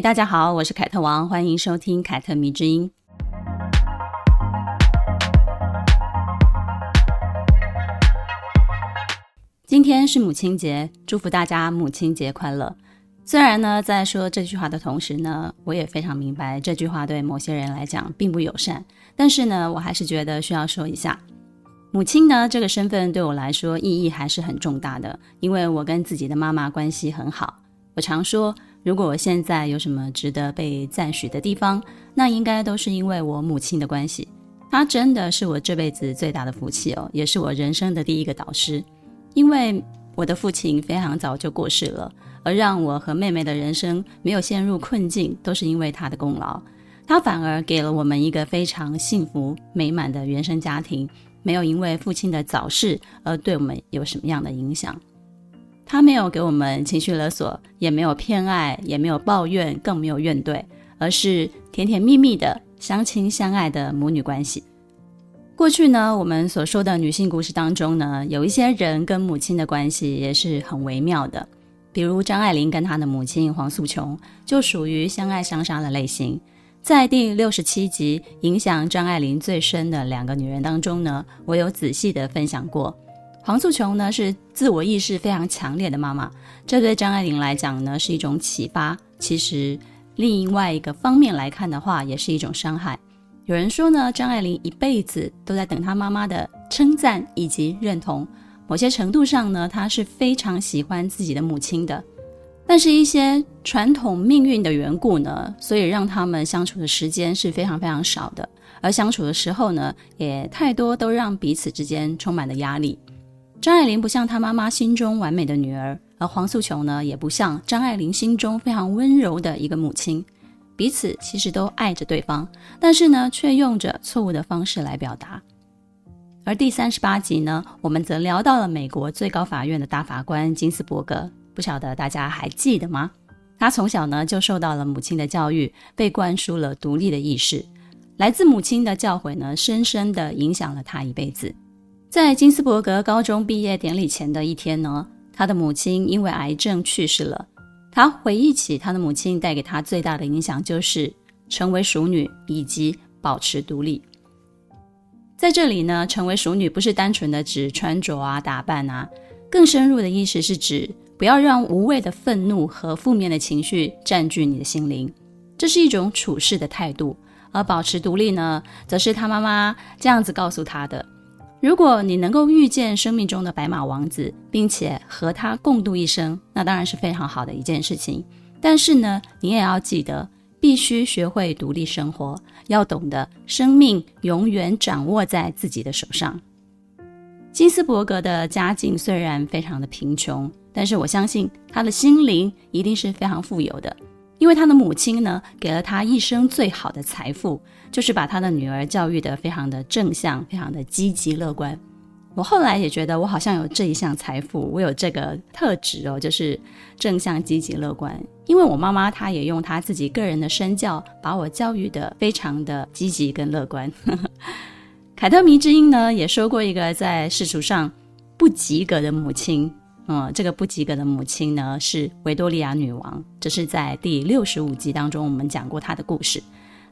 大家好，我是凯特王，欢迎收听凯特迷之音。今天是母亲节，祝福大家母亲节快乐。虽然呢，在说这句话的同时呢，我也非常明白这句话对某些人来讲并不友善，但是呢，我还是觉得需要说一下，母亲呢这个身份对我来说意义还是很重大的，因为我跟自己的妈妈关系很好。我常说，如果我现在有什么值得被赞许的地方，那应该都是因为我母亲的关系。她真的是我这辈子最大的福气哦，也是我人生的第一个导师。因为我的父亲非常早就过世了，而让我和妹妹的人生没有陷入困境，都是因为他的功劳。他反而给了我们一个非常幸福美满的原生家庭，没有因为父亲的早逝而对我们有什么样的影响。他没有给我们情绪勒索，也没有偏爱，也没有抱怨，更没有怨怼，而是甜甜蜜蜜的相亲相爱的母女关系。过去呢，我们所说的女性故事当中呢，有一些人跟母亲的关系也是很微妙的，比如张爱玲跟她的母亲黄素琼就属于相爱相杀的类型。在第六十七集影响张爱玲最深的两个女人当中呢，我有仔细的分享过。黄素琼呢是自我意识非常强烈的妈妈，这对张爱玲来讲呢是一种启发，其实另外一个方面来看的话，也是一种伤害。有人说呢，张爱玲一辈子都在等她妈妈的称赞以及认同。某些程度上呢，她是非常喜欢自己的母亲的。但是，一些传统命运的缘故呢，所以让他们相处的时间是非常非常少的。而相处的时候呢，也太多都让彼此之间充满了压力。张爱玲不像她妈妈心中完美的女儿，而黄素琼呢，也不像张爱玲心中非常温柔的一个母亲。彼此其实都爱着对方，但是呢，却用着错误的方式来表达。而第三十八集呢，我们则聊到了美国最高法院的大法官金斯伯格，不晓得大家还记得吗？他从小呢就受到了母亲的教育，被灌输了独立的意识，来自母亲的教诲呢，深深地影响了他一辈子。在金斯伯格高中毕业典礼前的一天呢，他的母亲因为癌症去世了。他回忆起他的母亲带给他最大的影响，就是成为熟女以及保持独立。在这里呢，成为熟女不是单纯的指穿着啊、打扮啊，更深入的意思是指不要让无谓的愤怒和负面的情绪占据你的心灵，这是一种处事的态度。而保持独立呢，则是他妈妈这样子告诉他的。如果你能够遇见生命中的白马王子，并且和他共度一生，那当然是非常好的一件事情。但是呢，你也要记得，必须学会独立生活，要懂得生命永远掌握在自己的手上。金斯伯格的家境虽然非常的贫穷，但是我相信他的心灵一定是非常富有的。因为他的母亲呢，给了他一生最好的财富，就是把他的女儿教育得非常的正向，非常的积极乐观。我后来也觉得，我好像有这一项财富，我有这个特质哦，就是正向、积极、乐观。因为我妈妈她也用她自己个人的身教，把我教育得非常的积极跟乐观。凯特迷之音呢，也说过一个在世俗上不及格的母亲。嗯，这个不及格的母亲呢，是维多利亚女王。这是在第六十五集当中我们讲过她的故事。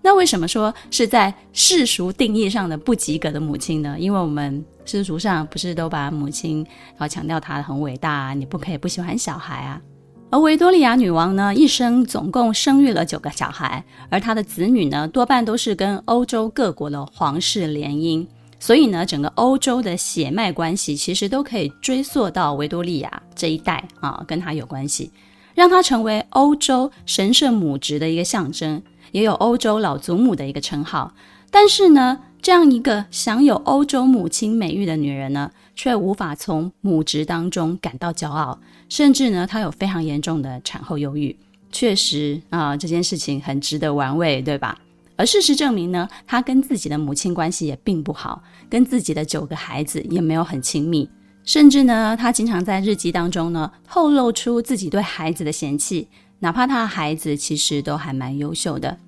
那为什么说是在世俗定义上的不及格的母亲呢？因为我们世俗上不是都把母亲然后强调她很伟大啊，你不可以不喜欢小孩啊。而维多利亚女王呢，一生总共生育了九个小孩，而她的子女呢，多半都是跟欧洲各国的皇室联姻。所以呢，整个欧洲的血脉关系其实都可以追溯到维多利亚这一代啊，跟她有关系，让她成为欧洲神圣母职的一个象征，也有欧洲老祖母的一个称号。但是呢，这样一个享有欧洲母亲美誉的女人呢，却无法从母职当中感到骄傲，甚至呢，她有非常严重的产后忧郁。确实啊，这件事情很值得玩味，对吧？而事实证明呢，他跟自己的母亲关系也并不好，跟自己的九个孩子也没有很亲密。甚至呢，她经常在日记当中呢透露出自己对孩子的嫌弃，哪怕她的孩子其实都还蛮优秀的。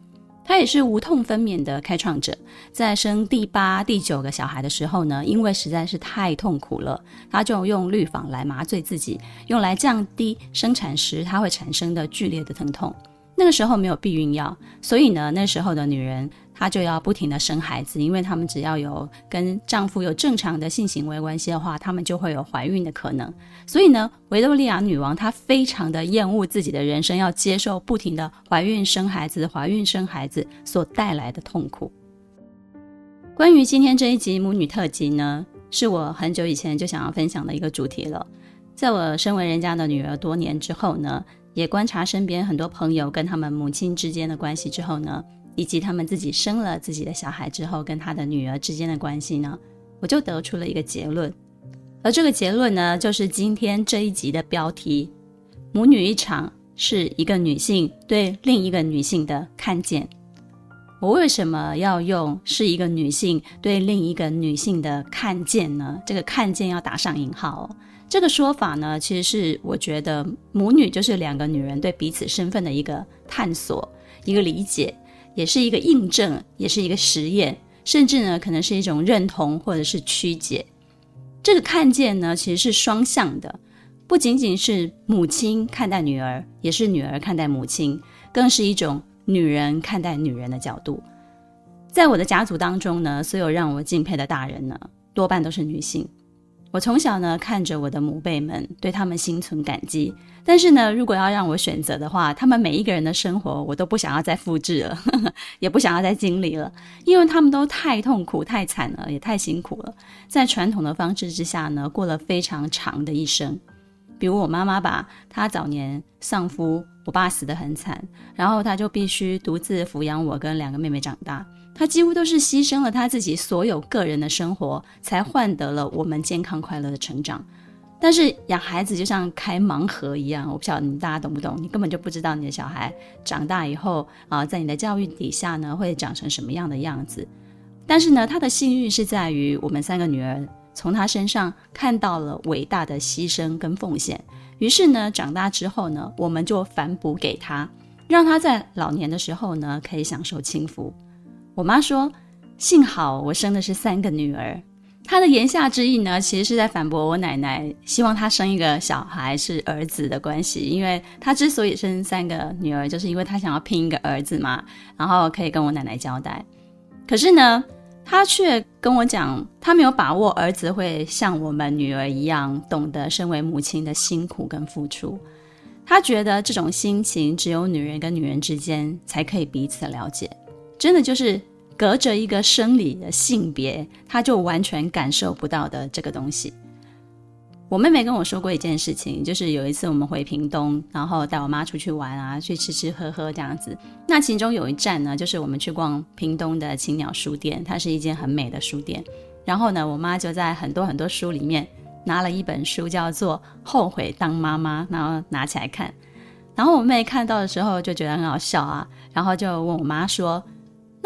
她也是无痛分娩的开创者，在生第八、第九个小孩的时候呢，因为实在是太痛苦了，她就用氯仿来麻醉自己，用来降低生产时他会产生的剧烈的疼痛。那个时候没有避孕药，所以呢，那时候的女人她就要不停地生孩子，因为她们只要有跟丈夫有正常的性行为关系的话，她们就会有怀孕的可能。所以呢，维多利亚女王她非常的厌恶自己的人生，要接受不停的怀孕生孩子、怀孕生孩子所带来的痛苦。关于今天这一集母女特辑呢，是我很久以前就想要分享的一个主题了。在我身为人家的女儿多年之后呢，也观察身边很多朋友跟他们母亲之间的关系之后呢，以及他们自己生了自己的小孩之后跟他的女儿之间的关系呢，我就得出了一个结论。而这个结论呢，就是今天这一集的标题：母女一场，是一个女性对另一个女性的看见。我为什么要用是一个女性对另一个女性的看见呢？这个看见要打上引号哦。这个说法呢，其实是我觉得母女就是两个女人对彼此身份的一个探索、一个理解，也是一个印证，也是一个实验，甚至呢，可能是一种认同或者是曲解。这个看见呢，其实是双向的，不仅仅是母亲看待女儿，也是女儿看待母亲，更是一种女人看待女人的角度。在我的家族当中呢，所有让我敬佩的大人呢，多半都是女性。我从小呢，看着我的母辈们，对他们心存感激。但是呢，如果要让我选择的话，他们每一个人的生活，我都不想要再复制了，呵呵，也不想要再经历了，因为他们都太痛苦、太惨了，也太辛苦了。在传统的方式之下呢，过了非常长的一生。比如我妈妈吧，她早年丧夫，我爸死得很惨，然后她就必须独自抚养我跟两个妹妹长大。他几乎都是牺牲了他自己所有个人的生活，才换得了我们健康快乐的成长。但是养孩子就像开盲盒一样，我不晓得你大家懂不懂？你根本就不知道你的小孩长大以后啊，在你的教育底下呢，会长成什么样的样子。但是呢，他的幸运是在于我们三个女儿从他身上看到了伟大的牺牲跟奉献。于是呢，长大之后呢，我们就反哺给他，让他在老年的时候呢，可以享受清福。我妈说：“幸好我生的是三个女儿。”她的言下之意呢，其实是在反驳我奶奶希望她生一个小孩是儿子的关系。因为她之所以生三个女儿，就是因为她想要拼一个儿子嘛，然后可以跟我奶奶交代。可是呢，她却跟我讲，她没有把握儿子会像我们女儿一样懂得身为母亲的辛苦跟付出。她觉得这种心情只有女人跟女人之间才可以彼此了解。真的就是隔着一个生理的性别，他就完全感受不到的这个东西。我妹妹跟我说过一件事情，就是有一次我们回屏东，然后带我妈出去玩啊，去吃吃喝喝这样子。那其中有一站呢，就是我们去逛屏东的青鸟书店，它是一间很美的书店。然后呢，我妈就在很多很多书里面拿了一本书，叫做《后悔当妈妈》，然后拿起来看。然后我妹看到的时候就觉得很好笑啊，然后就问我妈说。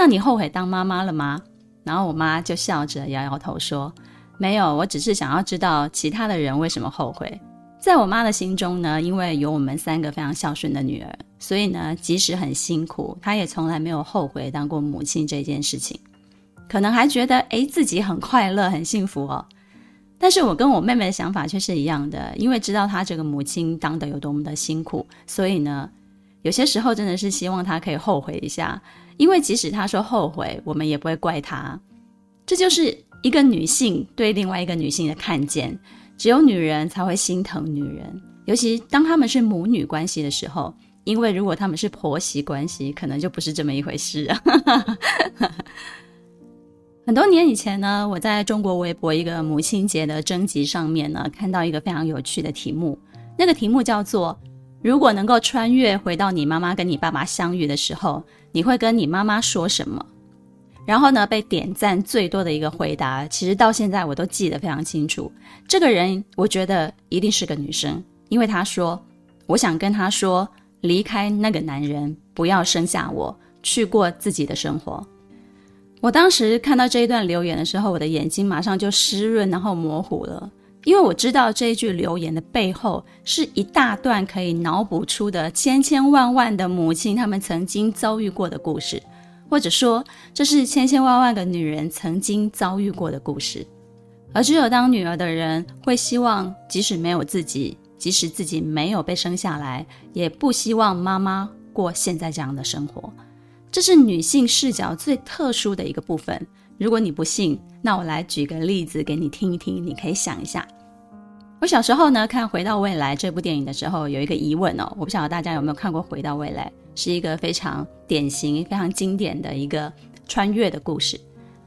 那你后悔当妈妈了吗？然后我妈就笑着摇摇头说：“没有，我只是想要知道其他的人为什么后悔。”在我妈的心中呢，因为有我们三个非常孝顺的女儿，所以呢，即使很辛苦，她也从来没有后悔当过母亲这件事情。可能还觉得诶，自己很快乐、很幸福哦。但是我跟我妹妹的想法却是一样的，因为知道她这个母亲当得有多么的辛苦，所以呢，有些时候真的是希望她可以后悔一下。因为即使她说后悔，我们也不会怪她。这就是一个女性对另外一个女性的看见。只有女人才会心疼女人，尤其当她们是母女关系的时候。因为如果她们是婆媳关系，可能就不是这么一回事啊。很多年以前呢，我在中国微博一个母亲节的征集上面呢，看到一个非常有趣的题目。那个题目叫做。如果能够穿越回到你妈妈跟你爸爸相遇的时候，你会跟你妈妈说什么？然后呢，被点赞最多的一个回答，其实到现在我都记得非常清楚。这个人我觉得一定是个女生，因为她说：“我想跟他说，离开那个男人，不要生下我，去过自己的生活。”我当时看到这一段留言的时候，我的眼睛马上就湿润，然后模糊了。因为我知道这一句留言的背后是一大段可以脑补出的千千万万的母亲她们曾经遭遇过的故事，或者说这是千千万万个女人曾经遭遇过的故事。而只有当女儿的人会希望，即使没有自己，即使自己没有被生下来，也不希望妈妈过现在这样的生活。这是女性视角最特殊的一个部分。如果你不信，那我来举个例子给你听一听，你可以想一下。我小时候呢，看《回到未来》这部电影的时候，有一个疑问哦，我不晓得大家有没有看过《回到未来》，是一个非常典型、非常经典的一个穿越的故事。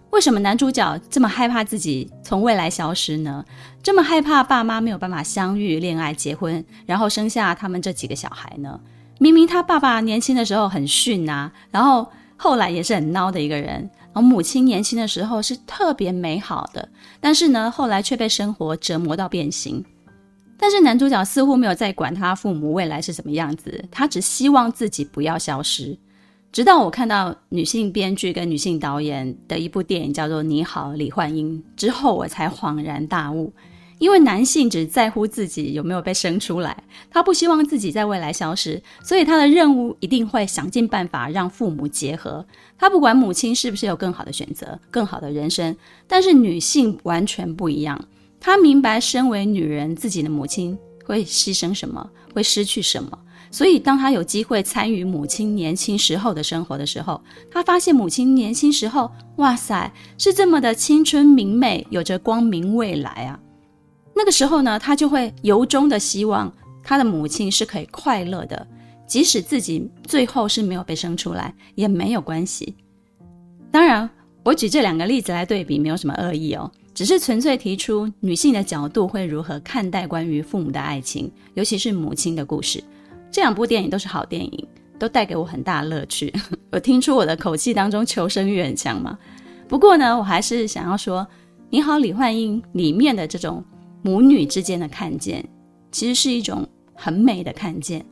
为什么男主角这么害怕自己从未来消失呢？这么害怕爸妈没有办法相遇、恋爱、结婚，然后生下他们这几个小孩呢？明明他爸爸年轻的时候很逊啊，然后后来也是很孬的一个人。我母亲年轻的时候是特别美好的，但是呢，后来却被生活折磨到变形。但是男主角似乎没有在管他父母未来是什么样子，他只希望自己不要消失。直到我看到女性编剧跟女性导演的一部电影叫做《你好，李焕英》之后，我才恍然大悟。因为男性只在乎自己有没有被生出来，他不希望自己在未来消失，所以他的任务一定会想尽办法让父母结合。他不管母亲是不是有更好的选择、更好的人生，但是女性完全不一样。她明白身为女人，自己的母亲会牺牲什么，会失去什么。所以，当他有机会参与母亲年轻时候的生活的时候，他发现母亲年轻时候，哇塞，是这么的青春明媚，有着光明未来啊！那个时候呢，他就会由衷的希望他的母亲是可以快乐的，即使自己最后是没有被生出来，也没有关系。当然，我举这两个例子来对比，没有什么恶意哦，只是纯粹提出女性的角度会如何看待关于父母的爱情，尤其是母亲的故事。这两部电影都是好电影，都带给我很大乐趣。我听出我的口气当中求生欲很强吗？不过呢，我还是想要说，《你好，李焕英》里面的这种母女之间的看见，其实是一种很美的看见，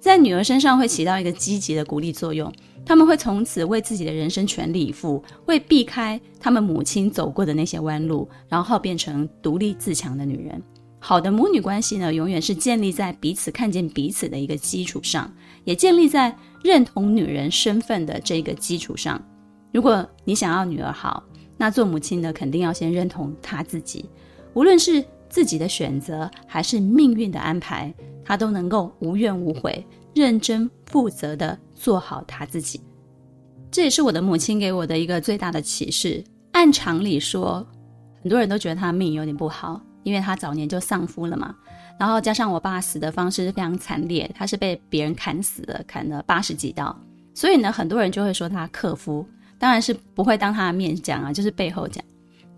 在女儿身上会起到一个积极的鼓励作用。他们会从此为自己的人生全力以赴，会避开他们母亲走过的那些弯路，然后变成独立自强的女人。好的母女关系呢，永远是建立在彼此看见彼此的一个基础上，也建立在认同女人身份的这个基础上。如果你想要女儿好，那做母亲的肯定要先认同她自己，无论是自己的选择还是命运的安排，他都能够无怨无悔、认真负责地做好他自己。这也是我的母亲给我的一个最大的启示。按常理说，很多人都觉得他命有点不好。因为他早年就丧夫了嘛，然后加上我爸死的方式非常惨烈，他是被别人砍死的，砍了八十几刀，所以呢，很多人就会说他克夫，当然是不会当他的面讲啊，就是背后讲，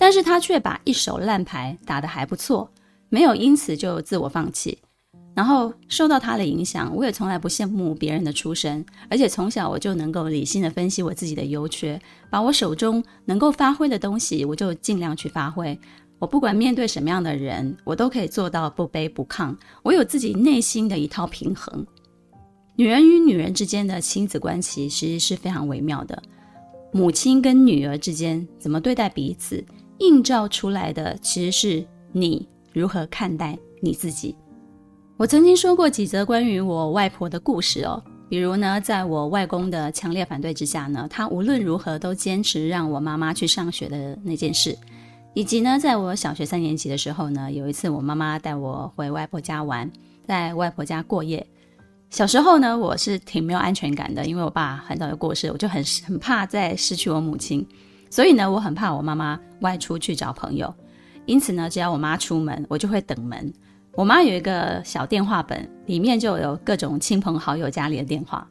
但是他却把一手烂牌打得还不错，没有因此就自我放弃，然后受到他的影响，我也从来不羡慕别人的出身，而且从小我就能够理性的分析我自己的优缺，把我手中能够发挥的东西，我就尽量去发挥。我不管面对什么样的人，我都可以做到不卑不亢。我有自己内心的一套平衡。女人与女人之间的亲子关系其实是非常微妙的。母亲跟女儿之间怎么对待彼此，映照出来的其实是你如何看待你自己。我曾经说过几则关于我外婆的故事哦，比如呢，在我外公的强烈反对之下呢，他无论如何都坚持让我妈妈去上学的那件事。以及呢，在我小学三年级的时候呢，有一次我妈妈带我回外婆家玩，在外婆家过夜。小时候呢，我是挺没有安全感的，因为我爸很早就过世，我就很很怕再失去我母亲，所以呢，我很怕我妈妈外出去找朋友。因此呢，只要我妈出门，我就会等门。我妈有一个小电话本，里面就有各种亲朋好友家里的电话。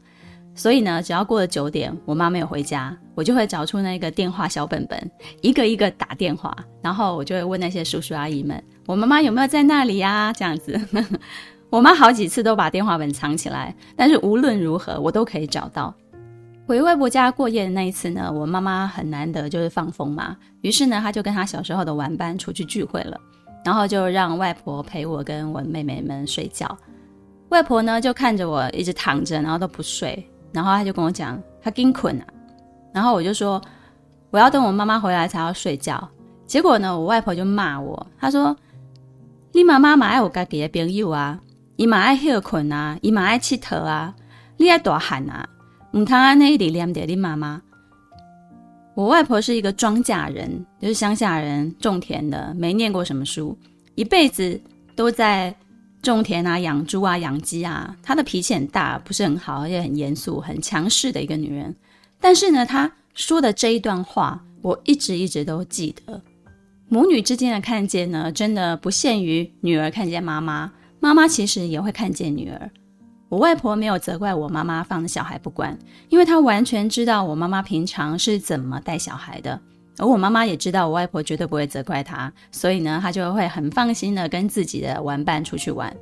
所以呢，只要过了九点，我妈没有回家，我就会找出那个电话小本本，一个一个打电话，然后我就会问那些叔叔阿姨们，我妈妈有没有在那里呀？这样子，我妈好几次都把电话本藏起来，但是无论如何，我都可以找到。回外婆家过夜的那一次呢，我妈妈很难得就是放风嘛，于是呢，她就跟她小时候的玩伴出去聚会了，然后就让外婆陪我跟我妹妹们睡觉。外婆呢就看着我一直躺着，然后都不睡。然后她就跟我讲，她惊困了，然后我就说，我要等我妈妈回来才要睡觉。结果呢，我外婆就骂我，她说：“你妈妈嘛爱我家己的朋友啊，伊嘛爱休困啊，伊嘛爱佚佗啊，你爱大汉啊，唔通安尼一直念着你妈妈。我外婆是一个庄稼人，就是乡下人，种田的，没念过什么书，一辈子都在种田啊、养猪啊、养鸡啊。她的脾气很大，不是很好，而且很严肃、很强势的一个女人。但是呢，她说的这一段话，我一直一直都记得。母女之间的看见呢，真的不限于女儿看见妈妈，妈妈其实也会看见女儿。我外婆没有责怪我妈妈放小孩不管，因为她完全知道我妈妈平常是怎么带小孩的，而我妈妈也知道我外婆绝对不会责怪她，所以呢，她就会很放心的跟自己的玩伴出去玩。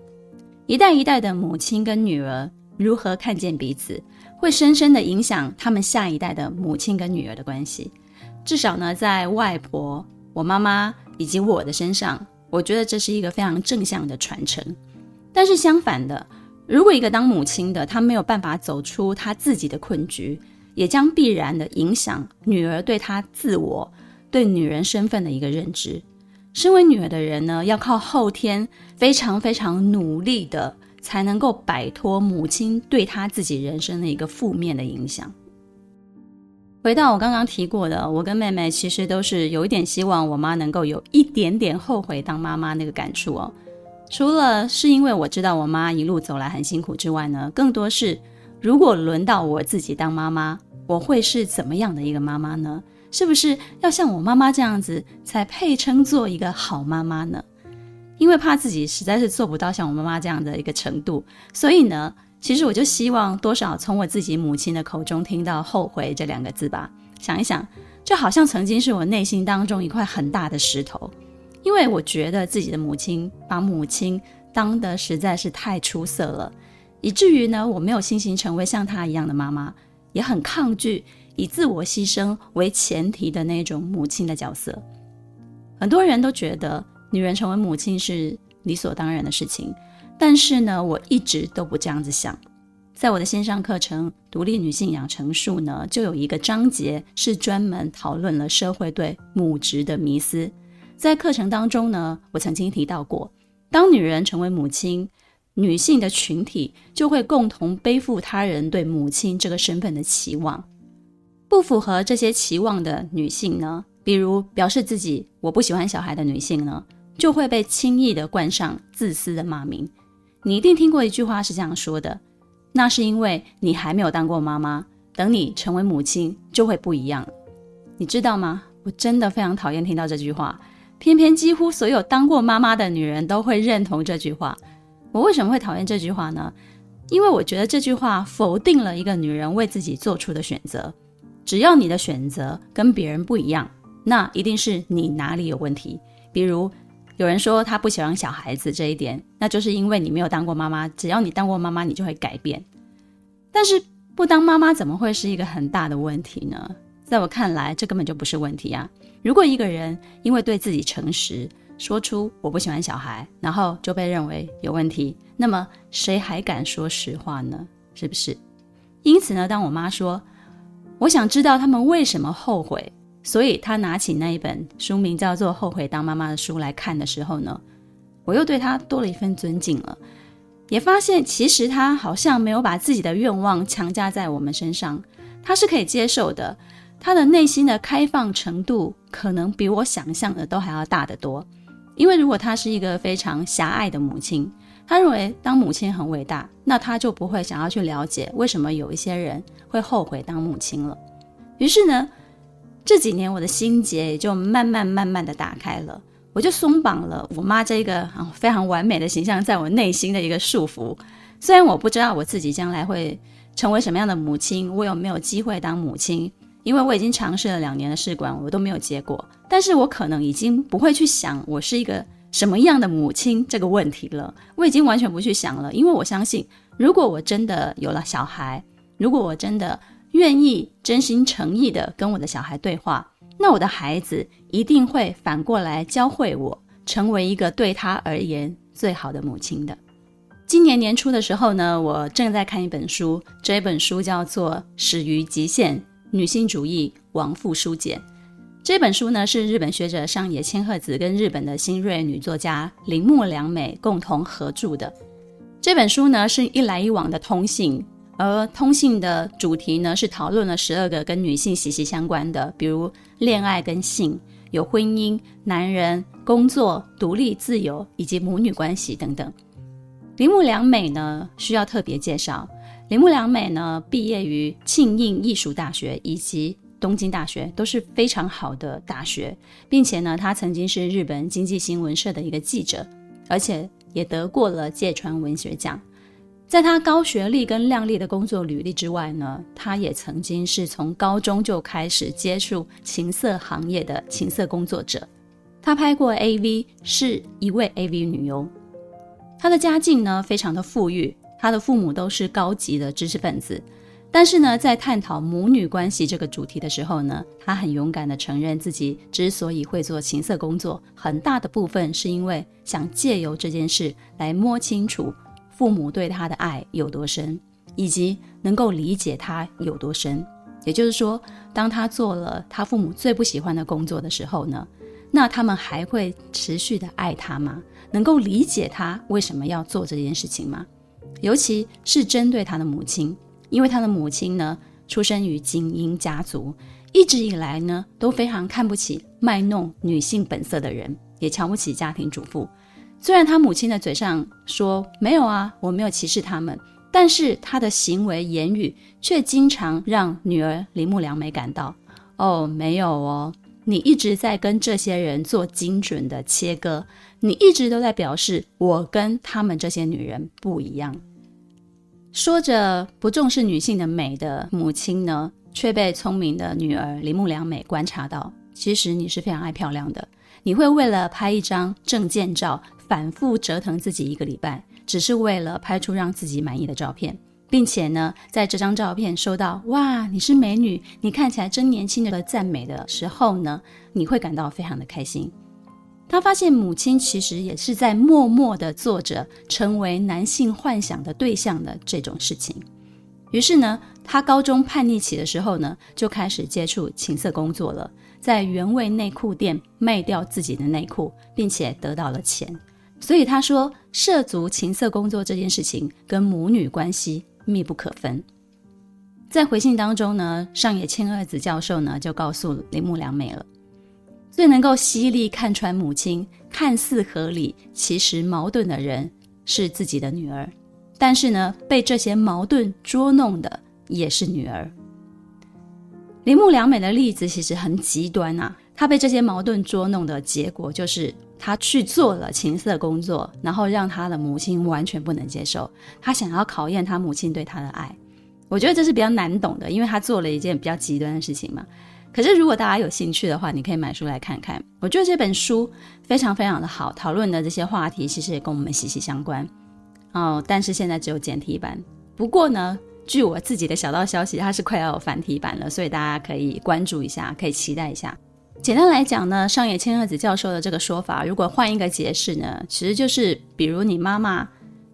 一代一代的母亲跟女儿如何看见彼此，会深深的影响他们下一代的母亲跟女儿的关系。至少呢，在外婆、我妈妈以及我的身上，我觉得这是一个非常正向的传承。但是相反的，如果一个当母亲的，她没有办法走出她自己的困局，也将必然的影响女儿对她自我、对女人身份的一个认知。身为女儿的人呢，要靠后天非常非常努力的，才能够摆脱母亲对她自己人生的一个负面的影响。回到我刚刚提过的，我跟妹妹其实都是有一点希望我妈能够有一点点后悔当妈妈那个感触哦。除了是因为我知道我妈一路走来很辛苦之外呢，更多是如果轮到我自己当妈妈，我会是怎么样的一个妈妈呢？是不是要像我妈妈这样子才配称作一个好妈妈呢？因为怕自己实在是做不到像我妈妈这样的一个程度，所以呢，其实我就希望多少从我自己母亲的口中听到“后悔”这两个字吧。想一想，就好像曾经是我内心当中一块很大的石头。因为我觉得自己的母亲把母亲当得实在是太出色了，以至于呢，我没有信心成为像她一样的妈妈，也很抗拒以自我牺牲为前提的那种母亲的角色。很多人都觉得女人成为母亲是理所当然的事情，但是呢，我一直都不这样子想。在我的线上课程《独立女性养成术》呢，就有一个章节是专门讨论了社会对母职的迷思。在课程当中呢，我曾经提到过，当女人成为母亲，女性的群体就会共同背负他人对母亲这个身份的期望。不符合这些期望的女性呢，比如表示自己我不喜欢小孩的女性呢，就会被轻易地冠上自私的骂名。你一定听过一句话是这样说的：那是因为你还没有当过妈妈，等你成为母亲就会不一样。你知道吗？我真的非常讨厌听到这句话。偏偏几乎所有当过妈妈的女人都会认同这句话。我为什么会讨厌这句话呢？因为我觉得这句话否定了一个女人为自己做出的选择。只要你的选择跟别人不一样，那一定是你哪里有问题。比如有人说他不喜欢小孩子这一点，那就是因为你没有当过妈妈。只要你当过妈妈，你就会改变。但是不当妈妈怎么会是一个很大的问题呢？在我看来，这根本就不是问题啊。如果一个人因为对自己诚实，说出我不喜欢小孩，然后就被认为有问题，那么谁还敢说实话呢？是不是？因此呢，当我妈说我想知道他们为什么后悔，所以她拿起那一本书名叫做《后悔当妈妈》的书来看的时候呢，我又对她多了一份尊敬了，也发现其实她好像没有把自己的愿望强加在我们身上，她是可以接受的。他的内心的开放程度可能比我想象的都还要大得多，因为如果他是一个非常狭隘的母亲，他认为当母亲很伟大，那他就不会想要去了解为什么有一些人会后悔当母亲了。于是呢，这几年我的心结也就慢慢慢慢的打开了，我就松绑了我妈这个啊非常完美的形象在我内心的一个束缚。虽然我不知道我自己将来会成为什么样的母亲，我有没有机会当母亲。因为我已经尝试了两年的试管，我都没有结果。但是我可能已经不会去想我是一个什么样的母亲这个问题了。我已经完全不去想了，因为我相信，如果我真的有了小孩，如果我真的愿意真心诚意的跟我的小孩对话，那我的孩子一定会反过来教会我，成为一个对他而言最好的母亲的。今年年初的时候呢，我正在看一本书，这本书叫做《始于极限》。女性主义亡父书简，这本书呢是日本学者上野千鹤子跟日本的新锐女作家铃木良美共同合著的。这本书呢是一来一往的通信，而通信的主题呢是讨论了十二个跟女性息息相关的，比如恋爱跟性、有婚姻、男人、工作、独立自由以及母女关系等等。铃木良美呢需要特别介绍，铃木良美呢毕业于庆应艺术大学以及。东京大学都是非常好的大学，并且呢，她曾经是日本经济新闻社的一个记者，而且也得过了芥川文学奖。在他高学历跟亮丽的工作履历之外呢，他也曾经是从高中就开始接触情色行业的情色工作者。他拍过 AV，是一位 AV 女优。她的家境呢，非常的富裕，他的父母都是高级的知识分子。但是呢，在探讨母女关系这个主题的时候呢，他很勇敢地承认自己之所以会做情色工作，很大的部分是因为想借由这件事来摸清楚父母对他的爱有多深，以及能够理解他有多深。也就是说，当他做了他父母最不喜欢的工作的时候呢，那他们还会持续地爱他吗？能够理解他为什么要做这件事情吗？尤其是针对他的母亲。因为他的母亲呢，出生于精英家族，一直以来呢都非常看不起卖弄女性本色的人，也瞧不起家庭主妇。虽然他母亲的嘴上说没有啊，我没有歧视他们，但是他的行为言语却经常让女儿林木良美感到，哦，没有哦，你一直在跟这些人做精准的切割，你一直都在表示我跟他们这些女人不一样。说着不重视女性的美的母亲呢，却被聪明的女儿林木良美观察到，其实你是非常爱漂亮的。你会为了拍一张证件照，反复折腾自己一个礼拜，只是为了拍出让自己满意的照片，并且呢，在这张照片收到“哇，你是美女，你看起来真年轻”的赞美的时候呢，你会感到非常的开心。他发现母亲其实也是在默默地做着成为男性幻想的对象的这种事情。于是呢，他高中叛逆期的时候呢，就开始接触情色工作了，在原味内裤店卖掉自己的内裤，并且得到了钱。所以他说，涉足情色工作这件事情跟母女关系密不可分。在回信当中呢，上野千鹤子教授呢就告诉铃木良美了。最能够犀利看穿母亲看似合理，其实矛盾的人是自己的女儿，但是呢，被这些矛盾捉弄的也是女儿。铃木良美的例子其实很极端啊，她被这些矛盾捉弄的结果就是他去做了情色工作，然后让他的母亲完全不能接受，他想要考验他母亲对他的爱。我觉得这是比较难懂的，因为他做了一件比较极端的事情嘛。可是，如果大家有兴趣的话，你可以买书来看看。我觉得这本书非常非常的好，讨论的这些话题其实也跟我们息息相关。哦，但是现在只有简体版。不过呢，据我自己的小道消息，它是快要有繁体版了，所以大家可以关注一下，可以期待一下。简单来讲呢，上野千鹤子教授的这个说法，如果换一个解释呢，其实就是，比如你妈妈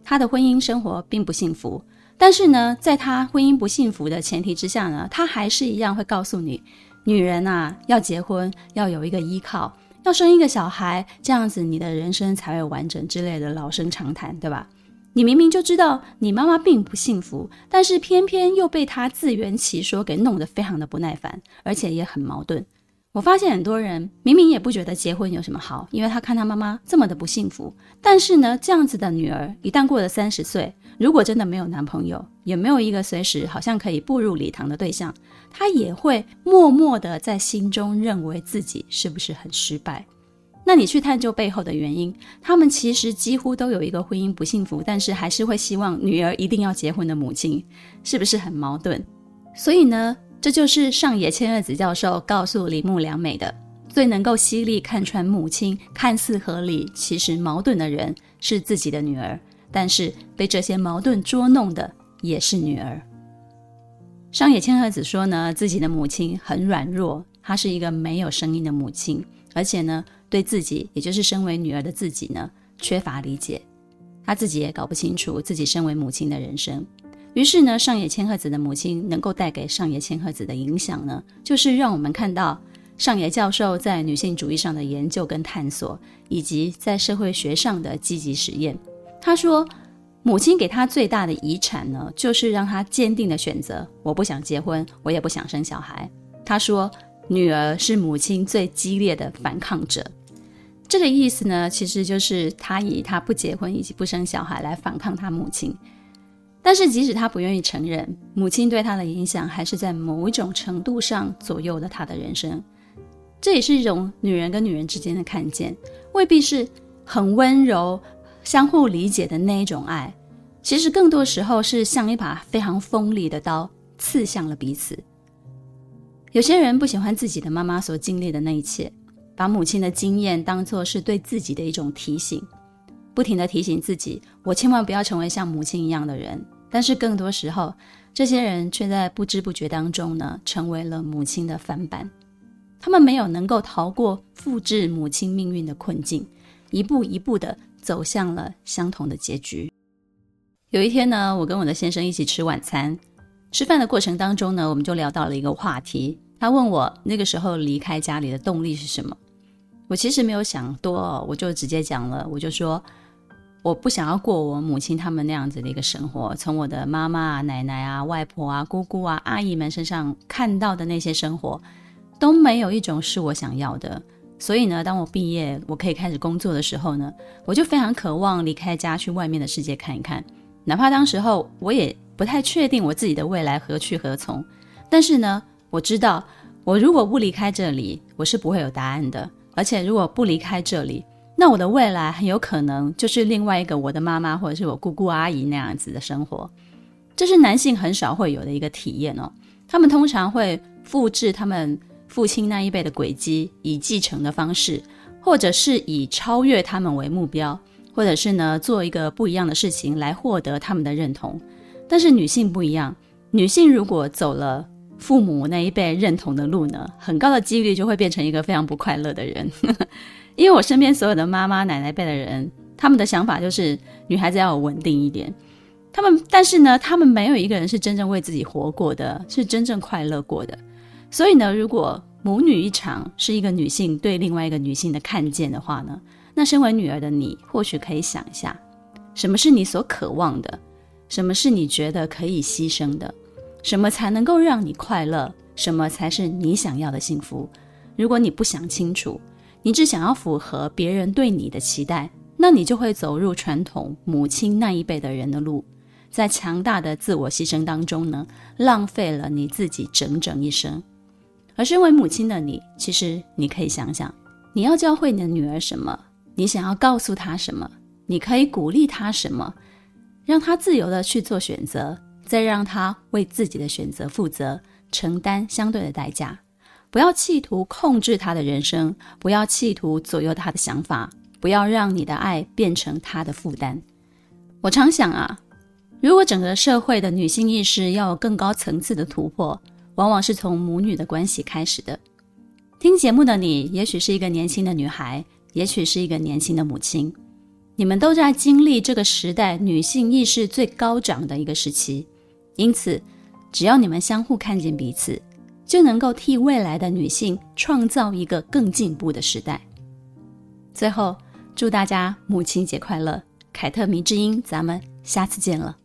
她的婚姻生活并不幸福，但是呢，在她婚姻不幸福的前提之下呢，她还是一样会告诉你。女人啊，要结婚，要有一个依靠，要生一个小孩，这样子你的人生才会完整之类的老生常谈，对吧？你明明就知道你妈妈并不幸福，但是偏偏又被她自圆其说给弄得非常的不耐烦，而且也很矛盾。我发现很多人明明也不觉得结婚有什么好，因为他看他妈妈这么的不幸福，但是呢，这样子的女儿一旦过了三十岁，如果真的没有男朋友，也没有一个随时好像可以步入礼堂的对象，她也会默默的在心中认为自己是不是很失败？那你去探究背后的原因，他们其实几乎都有一个婚姻不幸福，但是还是会希望女儿一定要结婚的母亲，是不是很矛盾？所以呢，这就是上野千鹤子教授告诉铃木良美的：最能够犀利看穿母亲看似合理，其实矛盾的人是自己的女儿。但是被这些矛盾捉弄的也是女儿。上野千鹤子说呢，自己的母亲很软弱，她是一个没有声音的母亲，而且呢，对自己，也就是身为女儿的自己呢，缺乏理解。她自己也搞不清楚自己身为母亲的人生。于是呢，上野千鹤子的母亲能够带给上野千鹤子的影响呢，就是让我们看到上野教授在女性主义上的研究跟探索，以及在社会学上的积极实验。他说，母亲给他最大的遗产呢，就是让他坚定的选择：我不想结婚，我也不想生小孩。他说，女儿是母亲最激烈的反抗者。这个意思呢，其实就是他以他不结婚以及不生小孩来反抗他母亲。但是即使他不愿意承认，母亲对他的影响还是在某一种程度上左右了他的人生。这也是一种女人跟女人之间的看见，未必是很温柔、相互理解的那一种爱。其实更多时候是像一把非常锋利的刀，刺向了彼此。有些人不喜欢自己的妈妈所经历的那一切。把母亲的经验当作是对自己的一种提醒，不停地提醒自己，我千万不要成为像母亲一样的人。但是更多时候，这些人却在不知不觉当中呢，成为了母亲的翻版。他们没有能够逃过复制母亲命运的困境，一步一步的走向了相同的结局。有一天呢，我跟我的先生一起吃晚餐，吃饭的过程当中呢，我们就聊到了一个话题。他问我那个时候离开家里的动力是什么？我其实没有想多，我就直接讲了，我就说我不想要过我母亲他们那样子的一个生活，从我的妈妈啊、奶奶啊、外婆啊、姑姑啊、阿姨们身上看到的那些生活，都没有一种是我想要的。所以呢，当我毕业，我可以开始工作的时候呢，我就非常渴望离开家，去外面的世界看一看。哪怕当时候我也不太确定我自己的未来何去何从，但是呢，我知道我如果不离开这里，我是不会有答案的。而且，如果不离开这里，那我的未来很有可能就是另外一个我的妈妈或者是我姑姑阿姨那样子的生活。这是男性很少会有的一个体验哦。他们通常会复制他们父亲那一辈的轨迹，以继承的方式，或者是以超越他们为目标，或者是呢做一个不一样的事情来获得他们的认同。但是女性不一样，女性如果走了。父母那一辈认同的路呢，很高的几率就会变成一个非常不快乐的人。因为我身边所有的妈妈、奶奶辈的人，他们的想法就是女孩子要稳定一点。他们，但是呢，他们没有一个人是真正为自己活过的，是真正快乐过的。所以呢，如果母女一场是一个女性对另外一个女性的看见的话呢，那身为女儿的你，或许可以想一下，什么是你所渴望的，什么是你觉得可以牺牲的。什么才能够让你快乐？什么才是你想要的幸福？如果你不想清楚，你只想要符合别人对你的期待，那你就会走入传统母亲那一辈的人的路，在强大的自我牺牲当中呢，浪费了你自己整整一生。而身为母亲的你，其实你可以想想，你要教会你的女儿什么？你想要告诉她什么？你可以鼓励她什么？让她自由地去做选择。再让她为自己的选择负责，承担相对的代价。不要企图控制他的人生，不要企图左右他的想法，不要让你的爱变成他的负担。我常想啊，如果整个社会的女性意识要有更高层次的突破，往往是从母女的关系开始的。听节目的你，也许是一个年轻的女孩，也许是一个年轻的母亲，你们都在经历这个时代女性意识最高涨的一个时期。因此，只要你们相互看见彼此，就能够替未来的女性创造一个更进步的时代。最后，祝大家母亲节快乐！凯特迷之音，咱们下次见了。